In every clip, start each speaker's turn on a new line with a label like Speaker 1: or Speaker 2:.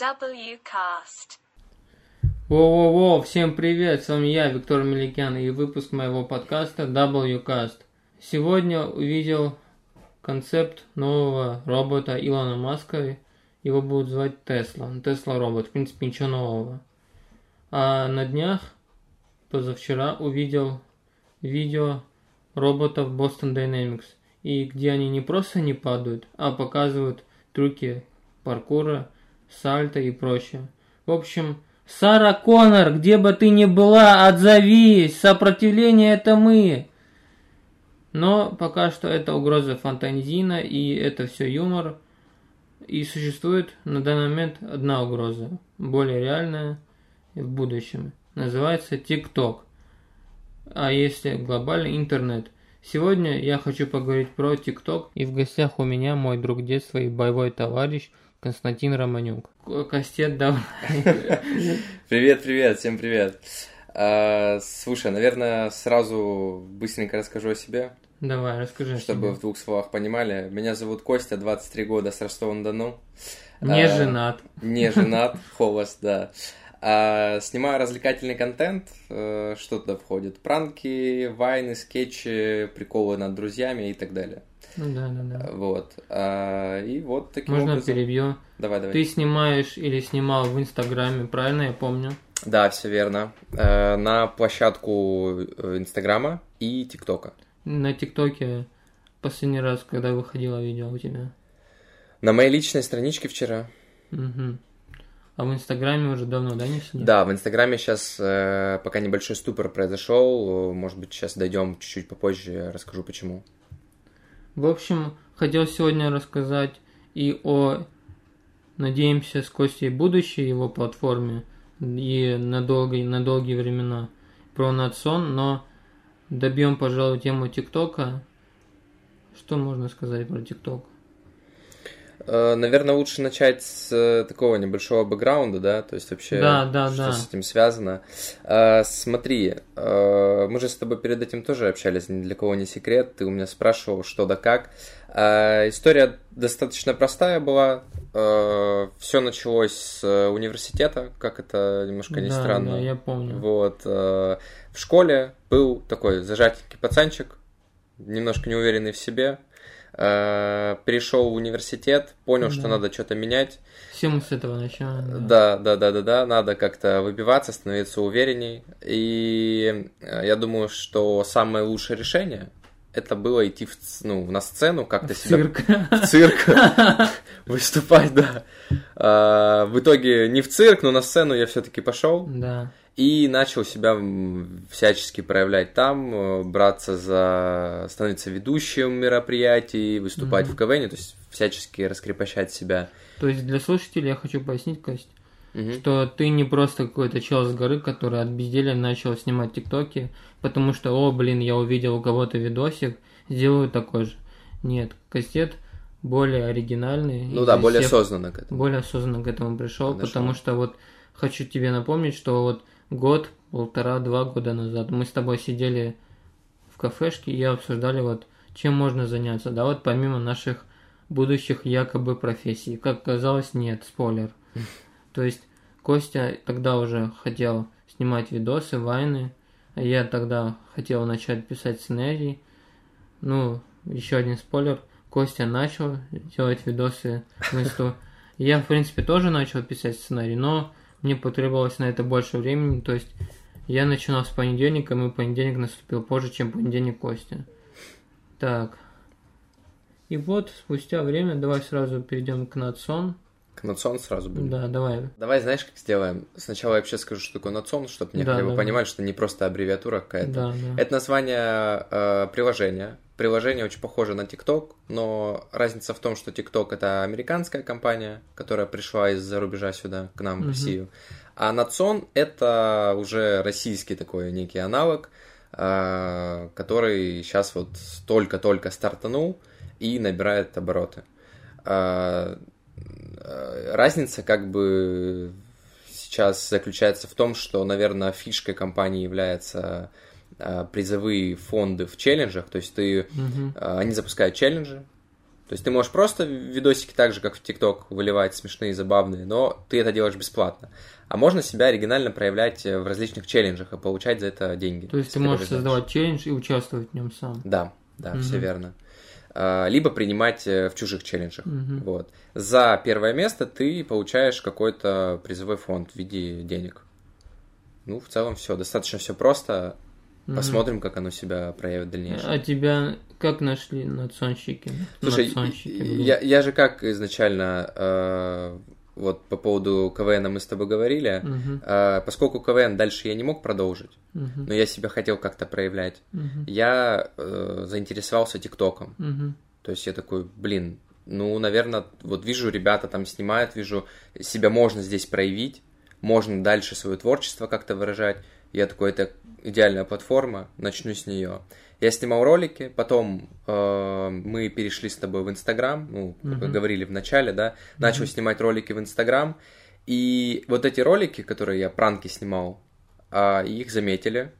Speaker 1: WCast.
Speaker 2: Воу-воу-воу, всем привет, с вами я, Виктор Меликян, и выпуск моего подкаста WCast. Сегодня увидел концепт нового робота Илона Маска, его будут звать Тесла, Тесла робот, в принципе ничего нового. А на днях, позавчера, увидел видео роботов Boston Dynamics, и где они не просто не падают, а показывают трюки паркура, сальто и прочее. В общем, Сара Коннор, где бы ты ни была, отзовись! Сопротивление это мы! Но пока что это угроза фантазийна, и это все юмор. И существует на данный момент одна угроза, более реальная в будущем. Называется TikTok. А если глобальный интернет. Сегодня я хочу поговорить про TikTok. И в гостях у меня мой друг детства и боевой товарищ – Константин Романюк. Костет, давай.
Speaker 3: Привет, привет, всем привет. А, слушай, наверное, сразу быстренько расскажу о себе.
Speaker 2: Давай, расскажи.
Speaker 3: Чтобы в двух словах понимали. Меня зовут Костя, 23 года, с Ростова-на-Дону.
Speaker 2: Не а, женат.
Speaker 3: Не женат, холост, да. А, снимаю развлекательный контент, э, что туда входит? Пранки, вайны, скетчи, приколы над друзьями и так далее.
Speaker 2: Ну да, да, да.
Speaker 3: Вот. А, и вот таким
Speaker 2: Можно
Speaker 3: образом...
Speaker 2: перебью?
Speaker 3: Давай, давай.
Speaker 2: Ты снимаешь или снимал в Инстаграме, правильно я помню?
Speaker 3: Да, все верно. Э, на площадку э, Инстаграма и ТикТока.
Speaker 2: На ТикТоке последний раз, когда выходило видео у тебя?
Speaker 3: На моей личной страничке вчера.
Speaker 2: Угу. А в Инстаграме уже давно, да, не сидишь?
Speaker 3: Да, в Инстаграме сейчас э, пока небольшой ступор произошел. Может быть, сейчас дойдем чуть-чуть попозже, расскажу почему.
Speaker 2: В общем, хотел сегодня рассказать и о, надеемся, с Костей будущей его платформе и на долгие, на долгие времена про Натсон, но добьем, пожалуй, тему ТикТока. Что можно сказать про ТикТок?
Speaker 3: Э, наверное, лучше начать с э, такого небольшого бэкграунда, да, то есть вообще,
Speaker 2: да, да,
Speaker 3: что
Speaker 2: да.
Speaker 3: с этим связано. Э, смотри, мы же с тобой перед этим тоже общались, ни для кого не секрет, ты у меня спрашивал, что да как. История достаточно простая была, все началось с университета, как это немножко не
Speaker 2: да,
Speaker 3: странно.
Speaker 2: Да, я помню.
Speaker 3: Вот, в школе был такой зажатенький пацанчик, немножко неуверенный в себе, перешел в университет, понял, да. что надо что-то менять.
Speaker 2: Все мы с этого начинаем.
Speaker 3: Да. да, да, да, да, да, надо как-то выбиваться, становиться уверенней. И э, я думаю, что самое лучшее решение это было идти в, ну, на сцену, как-то
Speaker 2: в
Speaker 3: себя...
Speaker 2: Цирк.
Speaker 3: В цирк. Выступать, да. А, в итоге не в цирк, но на сцену я все-таки пошел.
Speaker 2: Да
Speaker 3: и начал себя всячески проявлять там, э, браться за, становиться ведущим мероприятий, выступать mm-hmm. в КВН, то есть всячески раскрепощать себя.
Speaker 2: То есть для слушателей я хочу пояснить, Кость, mm-hmm. что ты не просто какой-то чел с горы, который от безделия начал снимать тиктоки, потому что, о, блин, я увидел у кого-то видосик, сделаю такой же. Нет, Костет более оригинальный.
Speaker 3: Ну да, более осознанно к этому.
Speaker 2: Более осознанно к этому пришел, потому что вот хочу тебе напомнить, что вот год, полтора-два года назад мы с тобой сидели в кафешке и обсуждали вот, чем можно заняться, да, вот помимо наших будущих якобы профессий. Как оказалось, нет, спойлер. То есть Костя тогда уже хотел снимать видосы, вайны, а я тогда хотел начать писать сценарий. Ну, еще один спойлер. Костя начал делать видосы. Я, в принципе, тоже начал писать сценарий, но мне потребовалось на это больше времени, то есть я начинал с понедельника, и понедельник наступил позже, чем понедельник Костя. Так. И вот, спустя время, давай сразу перейдем к Нацон.
Speaker 3: К Нацон сразу будем?
Speaker 2: Да, давай.
Speaker 3: Давай, знаешь, как сделаем? Сначала я вообще скажу, что такое Нацон, чтобы мне да, хотя бы понимали, что не просто аббревиатура какая-то.
Speaker 2: Да, да.
Speaker 3: Это название э, приложения. Приложение очень похоже на TikTok, но разница в том, что TikTok это американская компания, которая пришла из-за рубежа сюда, к нам, в Россию. А Нацон это уже российский такой некий аналог, э, который сейчас вот только-только стартанул и набирает обороты. Э, Э, разница как бы сейчас заключается в том, что, наверное, фишкой компании является призовые фонды в челленджах, то есть ты, угу. они запускают челленджи, То есть ты можешь просто видосики так же, как в ТикТок, выливать смешные, забавные, но ты это делаешь бесплатно. А можно себя оригинально проявлять в различных челленджах и получать за это деньги.
Speaker 2: То есть ты можешь создавать челлендж и участвовать в нем сам.
Speaker 3: Да, да, угу. все верно. А, либо принимать э, в чужих челленджах. Угу. Вот. За первое место ты получаешь какой-то призовой фонд в виде денег. Ну, в целом все. Достаточно все просто. Посмотрим, как оно себя проявит в дальнейшем.
Speaker 2: А тебя как нашли надсонщики?
Speaker 3: Слушай, надсонщики, я, я же как изначально э, вот по поводу КВН мы с тобой говорили, uh-huh. э, поскольку КВН дальше я не мог продолжить, uh-huh. но я себя хотел как-то проявлять, uh-huh. я э, заинтересовался ТикТоком. Uh-huh. То есть я такой, блин, ну, наверное, вот вижу, ребята там снимают, вижу, себя можно здесь проявить, можно дальше свое творчество как-то выражать. Я такой, это идеальная платформа, начну с нее. Я снимал ролики, потом э, мы перешли с тобой в Инстаграм, ну, как uh-huh. говорили в начале, да, начал uh-huh. снимать ролики в Инстаграм, и вот эти ролики, которые я пранки снимал, э, их заметили,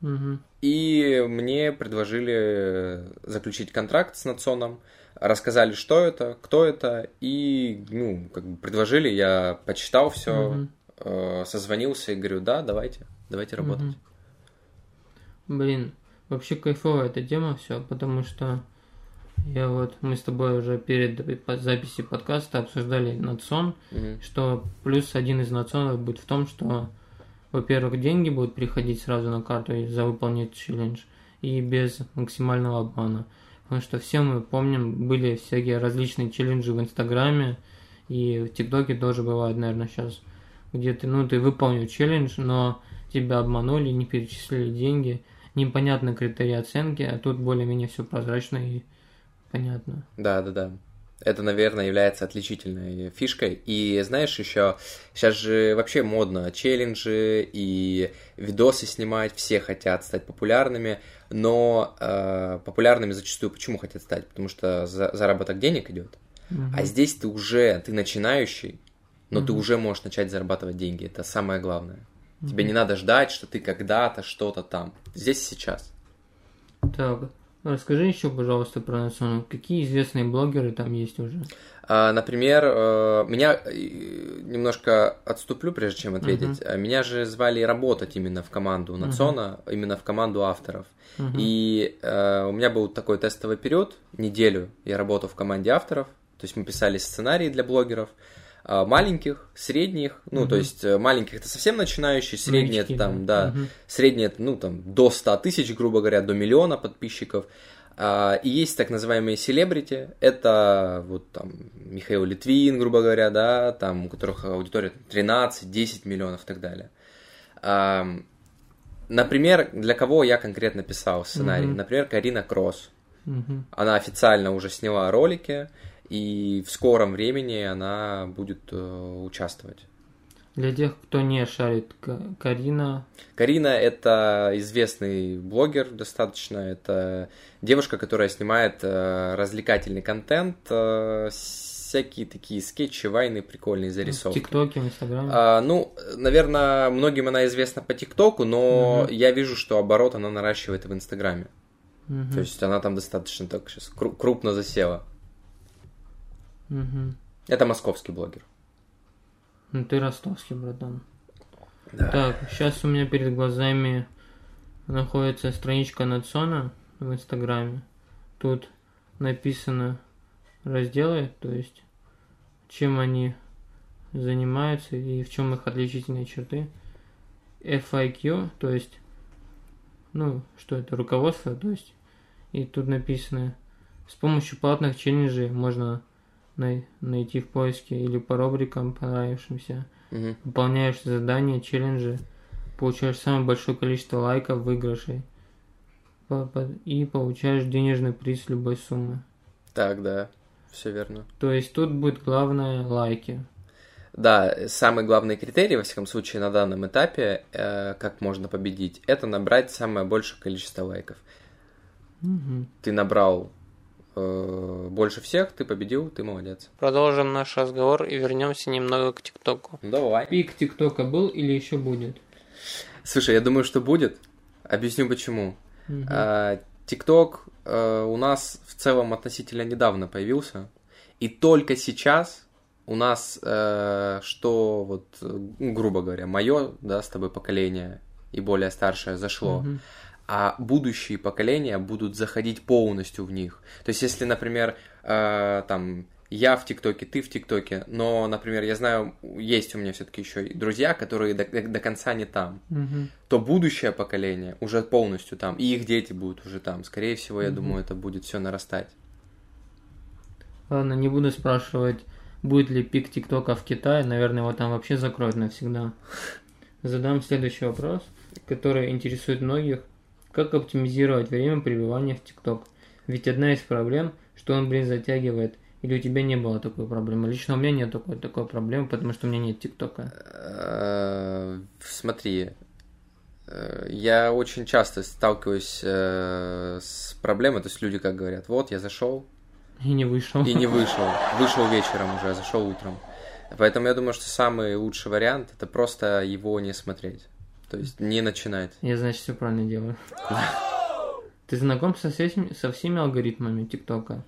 Speaker 3: uh-huh. и мне предложили заключить контракт с Национом, рассказали, что это, кто это, и, ну, как бы предложили, я почитал все, uh-huh. Э, созвонился и говорю, да, давайте, давайте работать. Uh-huh.
Speaker 2: Блин, вообще кайфовая эта тема все, потому что я вот, мы с тобой уже перед записью подкаста обсуждали национ, mm что плюс один из национов будет в том, что, во-первых, деньги будут приходить сразу на карту за выполнить челлендж, и без максимального обмана. Потому что все мы помним, были всякие различные челленджи в Инстаграме, и в ТикТоке тоже бывает, наверное, сейчас, где ты, ну, ты выполнил челлендж, но тебя обманули, не перечислили деньги – непонятны критерии оценки, а тут более-менее все прозрачно и понятно.
Speaker 3: Да, да, да. Это, наверное, является отличительной фишкой. И знаешь, еще сейчас же вообще модно челленджи и видосы снимать, все хотят стать популярными, но э, популярными зачастую почему хотят стать? Потому что за, заработок денег идет. Угу. А здесь ты уже, ты начинающий, но угу. ты уже можешь начать зарабатывать деньги. Это самое главное. Mm-hmm. Тебе не надо ждать, что ты когда-то что-то там. Здесь и сейчас.
Speaker 2: Так, расскажи еще, пожалуйста, про Насону. Какие известные блогеры там есть уже?
Speaker 3: А, например, э, меня э, немножко отступлю, прежде чем ответить. Uh-huh. Меня же звали работать именно в команду Национа, uh-huh. именно в команду авторов. Uh-huh. И э, у меня был такой тестовый период, неделю я работал в команде авторов. То есть мы писали сценарии для блогеров. А, маленьких, средних, ну, угу. то есть э, маленьких это совсем начинающие, средние это там, да, угу. средние это, ну, там, до 100 тысяч, грубо говоря, до миллиона подписчиков. А, и есть так называемые селебрити, это вот там Михаил Литвин, грубо говоря, да, там, у которых аудитория 13-10 миллионов и так далее. А, например, для кого я конкретно писал сценарий? Угу. Например, Карина Кросс. Угу. Она официально уже сняла ролики, и в скором времени она будет э, участвовать.
Speaker 2: Для тех, кто не шарит, Карина...
Speaker 3: Карина – это известный блогер достаточно, это девушка, которая снимает э, развлекательный контент, э, всякие такие скетчи, вайны, прикольные зарисовки.
Speaker 2: В ТикТоке, в Инстаграме?
Speaker 3: А, ну, наверное, многим она известна по ТикТоку, но угу. я вижу, что оборот она наращивает в Инстаграме. Угу. То есть она там достаточно так сейчас крупно засела.
Speaker 2: Угу.
Speaker 3: Это московский блогер.
Speaker 2: Ну ты ростовский, братан. Да. Так, сейчас у меня перед глазами находится страничка Нацона в Инстаграме. Тут написано разделы, то есть чем они занимаются и в чем их отличительные черты. FIQ, то есть, ну, что это, руководство, то есть, и тут написано, с помощью платных челленджей можно найти в поиске или по рубрикам понравившимся. Угу. Выполняешь задания, челленджи, получаешь самое большое количество лайков, выигрышей и получаешь денежный приз любой суммы.
Speaker 3: Так, да, все верно.
Speaker 2: То есть тут будет главное лайки.
Speaker 3: Да, самый главный критерий, во всяком случае, на данном этапе, э, как можно победить, это набрать самое большее количество лайков.
Speaker 2: Угу.
Speaker 3: Ты набрал э, больше всех, ты победил, ты молодец.
Speaker 2: Продолжим наш разговор и вернемся немного к ТикТоку.
Speaker 3: Давай.
Speaker 2: Пик ТикТока был или еще будет?
Speaker 3: Слушай, я думаю, что будет. Объясню почему.
Speaker 2: Угу.
Speaker 3: А, ТикТок э, у нас в целом относительно недавно появился, и только сейчас у нас, э, что вот, грубо говоря, мое, да, с тобой поколение и более старшее зашло,
Speaker 2: Мгм.
Speaker 3: А будущие поколения будут заходить полностью в них. То есть, если, например, э, там я в ТикТоке, ты в ТикТоке, но, например, я знаю, есть у меня все-таки еще и друзья, которые до, до- до конца не там,
Speaker 2: Мгм.
Speaker 3: то будущее поколение уже полностью там, и их дети будут уже там. Скорее всего, я
Speaker 2: Мгм.
Speaker 3: думаю, это будет все нарастать.
Speaker 2: Ладно, не буду спрашивать, будет ли пик ТикТока в Китае. Наверное, его там вообще закроют навсегда. Задам следующий вопрос, который интересует многих. Как оптимизировать время пребывания в ТикТок? Ведь одна из проблем, что он, блин, затягивает. Или у тебя не было такой проблемы? Лично у меня нет такой, такой проблемы, потому что у меня нет ТикТока.
Speaker 3: Э, Смотри, э, я очень часто сталкиваюсь э, с проблемой, то есть люди как говорят, вот я зашел
Speaker 2: И не вышел.
Speaker 3: и не вышел, вышел вечером уже, а зашел утром. Поэтому я думаю, что самый лучший вариант это просто его не смотреть, то есть не начинать.
Speaker 2: Я, значит, все правильно делаю. Ты знаком со всеми, со всеми алгоритмами ТикТока?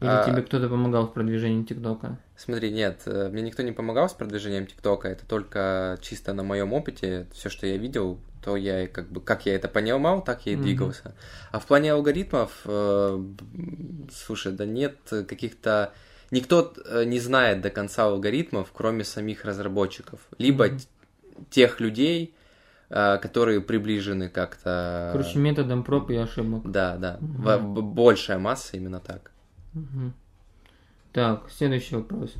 Speaker 2: Или
Speaker 3: А.
Speaker 2: тебе кто-то помогал в продвижении ТикТока?
Speaker 3: Смотри, нет, э, мне никто не помогал с продвижением ТикТока, это только чисто на моем опыте, все, что я видел, то я как бы, как я это понимал, так я и
Speaker 2: Мгм.
Speaker 3: двигался. А в плане алгоритмов, э, слушай, да нет каких-то... Никто э, не знает до конца алгоритмов, кроме самих разработчиков. Либо т- тех людей, которые приближены как-то...
Speaker 2: Короче, методом проб и ошибок.
Speaker 3: Да, да. Б- большая масса именно так.
Speaker 2: Мгм. Так, следующий вопрос.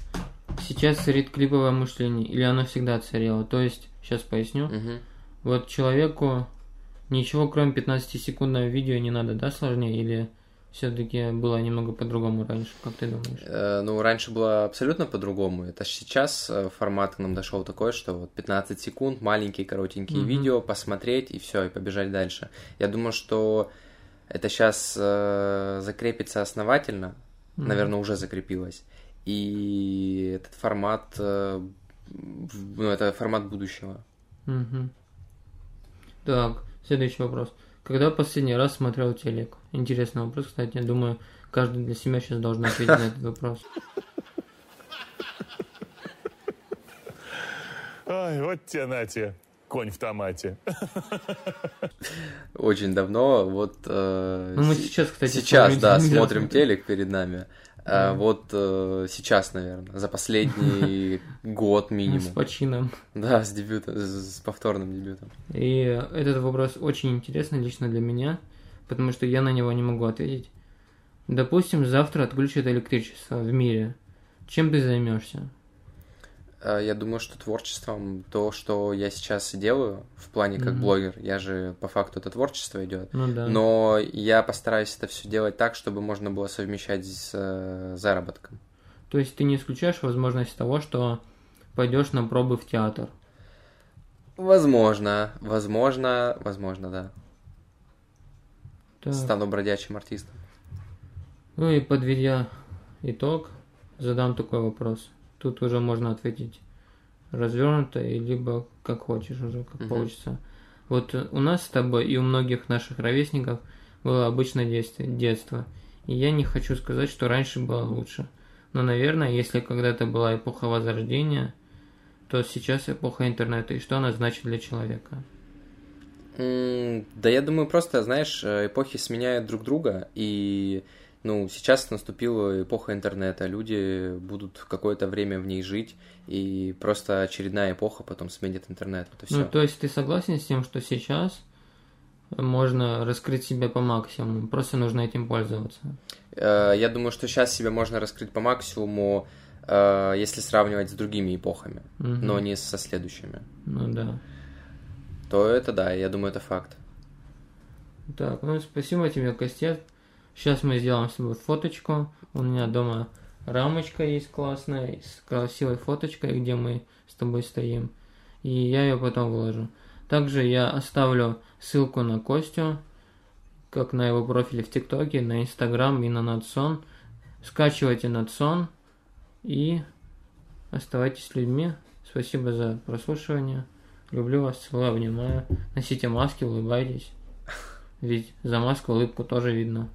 Speaker 2: Сейчас царит клиповое мышление, или оно всегда царило? То есть, сейчас поясню.
Speaker 3: Мгм.
Speaker 2: Вот человеку ничего, кроме 15-секундного видео не надо, да, сложнее? Или все-таки было немного по-другому раньше, как ты думаешь?
Speaker 3: Э, Ну, раньше было абсолютно по-другому. Это сейчас э, формат к нам дошел такой, что вот 15 секунд, маленькие коротенькие
Speaker 2: Мгм.
Speaker 3: видео, посмотреть и все, и побежать дальше. Я думаю, что это сейчас закрепится основательно,
Speaker 2: Мгм.
Speaker 3: наверное, уже закрепилось. И этот формат, э, ну, это формат будущего.
Speaker 2: Мгм. Так, следующий вопрос. Когда последний раз смотрел телек? Интересный вопрос, кстати. Я думаю, каждый для себя сейчас должен ответить на этот вопрос.
Speaker 1: Ай, вот те нате, конь в томате.
Speaker 3: Очень давно, вот... э,
Speaker 2: Ну, мы
Speaker 3: с-
Speaker 2: сейчас, кстати,
Speaker 3: Сейчас,
Speaker 2: смотрим
Speaker 3: да, смотрим телек перед нами. А
Speaker 2: Да.
Speaker 3: вот э, сейчас, наверное, за последний год
Speaker 2: С
Speaker 3: минимум.
Speaker 2: почином.
Speaker 3: Да, с дебютом, с с повторным дебютом.
Speaker 2: И этот вопрос очень интересный лично для меня, потому что я на него не могу ответить. Допустим, завтра отключат электричество в мире. Чем ты займешься?
Speaker 3: А, Я думаю, что творчеством, то, что я сейчас делаю, в плане как
Speaker 2: Мгм.
Speaker 3: блогер, я же по факту это творчество идет.
Speaker 2: Ну да.
Speaker 3: Но я постараюсь это все делать так, чтобы можно было совмещать с э, заработком.
Speaker 2: То есть ты не исключаешь возможность того, что пойдешь на пробы в театр.
Speaker 3: Возможно, возможно, возможно, да.
Speaker 2: Так.
Speaker 3: Стану бродячим артистом.
Speaker 2: Ну и подведя итог, задам такой вопрос. Тут уже можно ответить развернуто, и либо как хочешь уже, как
Speaker 3: Мгм.
Speaker 2: получится. Вот у нас с тобой и у многих наших ровесников было обычное детство, детство. И я не хочу сказать, что раньше было лучше. Но, наверное, если когда-то была эпоха Возрождения, то сейчас эпоха интернета. И что она значит для человека?
Speaker 3: Да я думаю, просто, знаешь, э, эпохи сменяют друг друга, и, ну, сейчас наступила эпоха интернета, люди будут какое-то время в ней жить, и просто очередная эпоха потом сменит интернет, вот.
Speaker 2: Ну, то есть ты согласен с тем, что сейчас можно раскрыть себя по максимуму, просто нужно этим пользоваться?
Speaker 3: Э, Я думаю, что сейчас себя можно раскрыть по максимуму, э, если сравнивать с другими эпохами,
Speaker 2: Мгм.
Speaker 3: но не со следующими.
Speaker 2: Ну да.
Speaker 3: То это да, я думаю, это факт.
Speaker 2: Так, ну спасибо тебе, Костет. Сейчас мы сделаем с тобой фоточку. У меня дома рамочка есть классная, с красивой фоточкой, где мы с тобой стоим. И я ее потом выложу. Также я оставлю ссылку на Костю, как на его профиле в ТикТоке, на Инстаграм и на Надсон. Скачивайте Надсон и оставайтесь людьми. Спасибо за прослушивание. Люблю вас, целую, обнимаю. Носите маски, улыбайтесь. Ведь за маской улыбку тоже видно.